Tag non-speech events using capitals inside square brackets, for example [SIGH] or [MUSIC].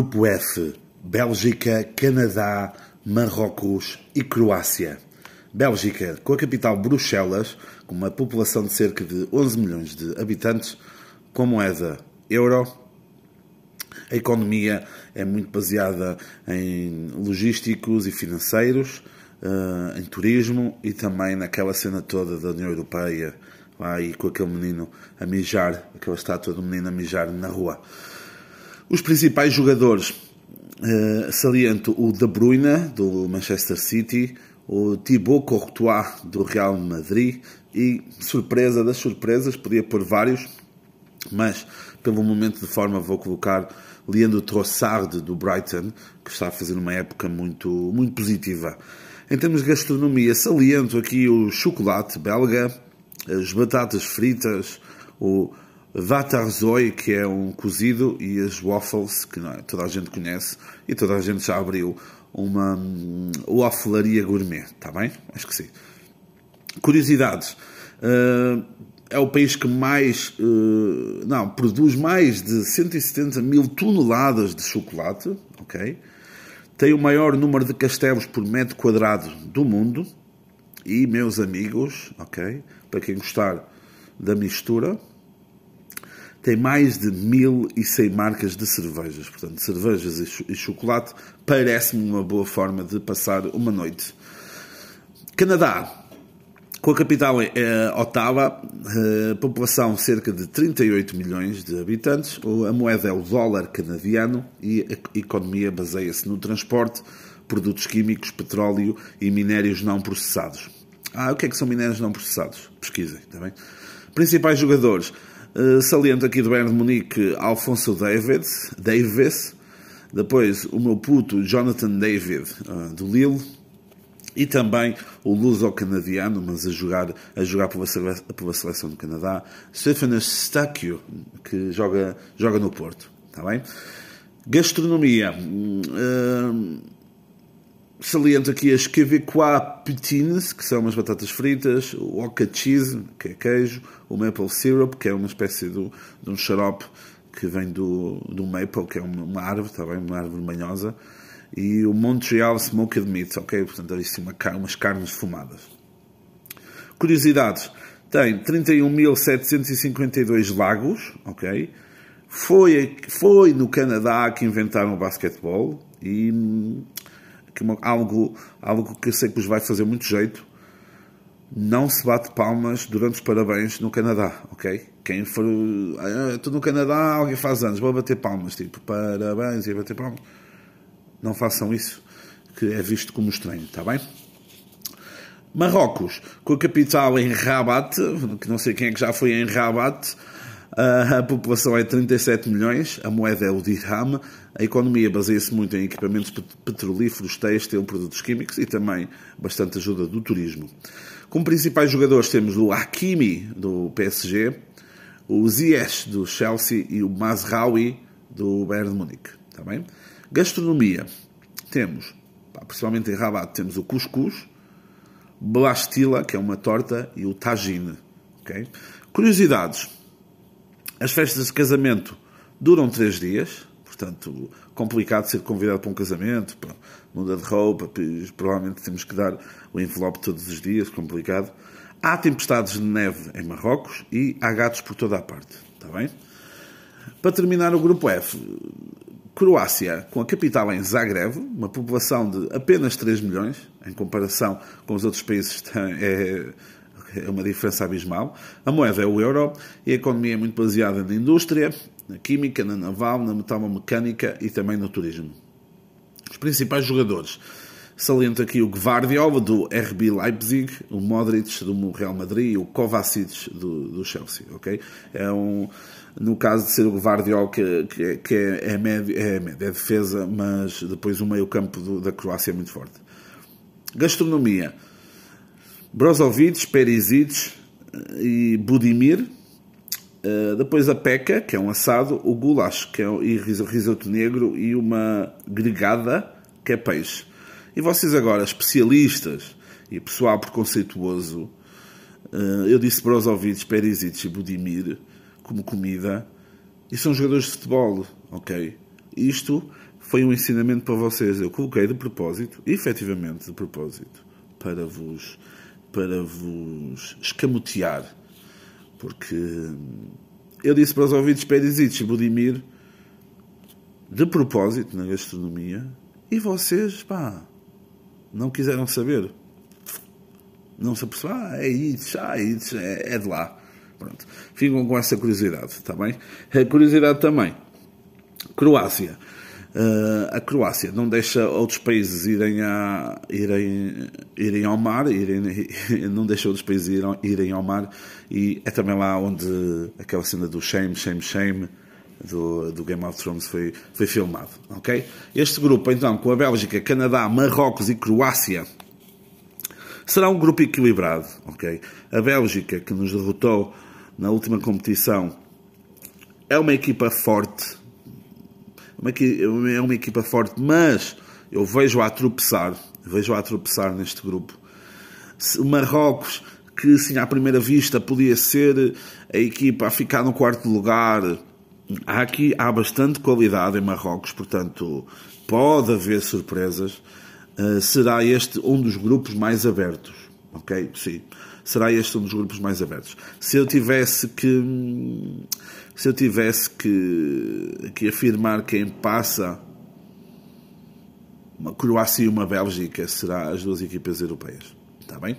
Grupo F: Bélgica, Canadá, Marrocos e Croácia. Bélgica, com a capital Bruxelas, com uma população de cerca de 11 milhões de habitantes, com moeda euro. A economia é muito baseada em logísticos e financeiros, eh, em turismo e também naquela cena toda da União Europeia, lá aí com aquele menino a mijar, aquela estátua do menino a mijar na rua. Os principais jogadores, uh, saliento o De Bruyne, do Manchester City, o Thibaut Courtois, do Real Madrid, e, surpresa das surpresas, podia pôr vários, mas pelo momento de forma vou colocar Leandro Trossard, do Brighton, que está a fazer uma época muito, muito positiva. Em termos de gastronomia, saliento aqui o chocolate belga, as batatas fritas, o Vatarzoi, que é um cozido, e as waffles, que é, toda a gente conhece, e toda a gente já abriu uma um, gourmet, está bem? Acho que sim. Curiosidades. Uh, é o país que mais, uh, não, produz mais de 170 mil toneladas de chocolate, ok? Tem o maior número de castelos por metro quadrado do mundo. E, meus amigos, ok? Para quem gostar da mistura, tem mais de 1.100 marcas de cervejas. Portanto, cervejas e chocolate parece-me uma boa forma de passar uma noite. Canadá, com a capital em eh, Ottawa, eh, população cerca de 38 milhões de habitantes, a moeda é o dólar canadiano e a economia baseia-se no transporte, produtos químicos, petróleo e minérios não processados. Ah, o que é que são minérios não processados? Pesquisem, está bem? Principais jogadores, Uh, saliento aqui do Bayern de Munique Alfonso Davids, Davis, depois o meu puto Jonathan David uh, do Lille e também o luso-canadiano, mas a jogar, a jogar pela, pela seleção do Canadá, Stefano Stacchio, que joga, joga no Porto. Está bem? Gastronomia. Uh, saliento aqui as Quebecois Poutines, que são umas batatas fritas, o Oca Cheese, que é queijo, o Maple Syrup, que é uma espécie do, de um xarope que vem do, do maple, que é uma, uma árvore, bem, uma árvore manhosa, e o Montreal Smoked Meat, ok? Portanto, ali sim, uma, umas carnes fumadas. Curiosidades. Tem 31.752 lagos, ok? Foi, foi no Canadá que inventaram o basquetebol e que uma, algo, algo que eu sei que vos vai fazer muito jeito, não se bate palmas durante os parabéns no Canadá, ok? Quem for. Ah, estou no Canadá, alguém faz anos, vou bater palmas, tipo, parabéns e bater palmas. Não façam isso, que é visto como estranho, está bem? Marrocos, com a capital em Rabat, que não sei quem é que já foi em Rabat, a população é 37 milhões, a moeda é o dirham, a economia baseia-se muito em equipamentos petrolíferos, têxtil, produtos químicos e também bastante ajuda do turismo. Como principais jogadores temos o Hakimi, do PSG, o Ziyech, do Chelsea e o Mazraoui, do Bayern de Munique. Está bem? Gastronomia. Temos, principalmente em Rabat, temos o couscous, blastila, que é uma torta, e o tagine. Okay? Curiosidades. As festas de casamento duram três dias, portanto, complicado ser convidado para um casamento, para muda de roupa, provavelmente temos que dar o envelope todos os dias, complicado. Há tempestades de neve em Marrocos e há gatos por toda a parte, está bem? Para terminar o grupo F, Croácia, com a capital em Zagreb, uma população de apenas 3 milhões, em comparação com os outros países, é é uma diferença abismal. A moeda é o euro e a economia é muito baseada na indústria, na química, na naval, na metalomecânica e também no turismo. Os principais jogadores. Saliento aqui o Gvardiol do RB Leipzig, o Modric do Real Madrid e o Kovacic do, do Chelsea, ok? É um, no caso de ser o Gvardiol que, que, que é, é, médio, é, médio, é defesa, mas depois o meio campo da Croácia é muito forte. Gastronomia. Brozovic, Perisic eh, e Budimir. Uh, depois a peca, que é um assado, o goulash, que é um, e risoto negro, e uma gregada, que é peixe. E vocês agora, especialistas e pessoal preconceituoso, uh, eu disse Brozovic, Perisic e Budimir como comida, e são jogadores de futebol, ok? Isto foi um ensinamento para vocês. Eu coloquei de propósito, efetivamente de propósito, para vos, para vos escamotear. Porque eu disse para os ouvintes Perisic e Budimir, de propósito, na gastronomia, e vocês, pá, não quiseram saber. Não se apercebeu, ah, é isso, ah, isso, é, é de lá. Pronto. Ficam com essa curiosidade, está bem? A curiosidade também. Croácia. Uh, a Croácia não deixa outros países irem, a, irem, irem ao mar, irem, [LAUGHS] não deixa outros países irem, irem ao mar, e é também lá onde aquela cena do shame, shame, shame do, do Game of Thrones foi, foi filmado. ok? Este grupo, então, com a Bélgica, Canadá, Marrocos e Croácia, será um grupo equilibrado. ok? A Bélgica, que nos derrotou na última competição, é uma equipa forte é uma equipa forte, mas eu vejo-a a tropeçar, vejo-a tropeçar neste grupo. Marrocos, que sim, à primeira vista podia ser a equipa a ficar no quarto lugar, há aqui há bastante qualidade em Marrocos, portanto pode haver surpresas. Uh, será este um dos grupos mais abertos, ok? Sim, será este um dos grupos mais abertos. Se eu tivesse que se eu tivesse que, que afirmar quem passa, uma Croácia e uma Bélgica será as duas equipas europeias. Está bem?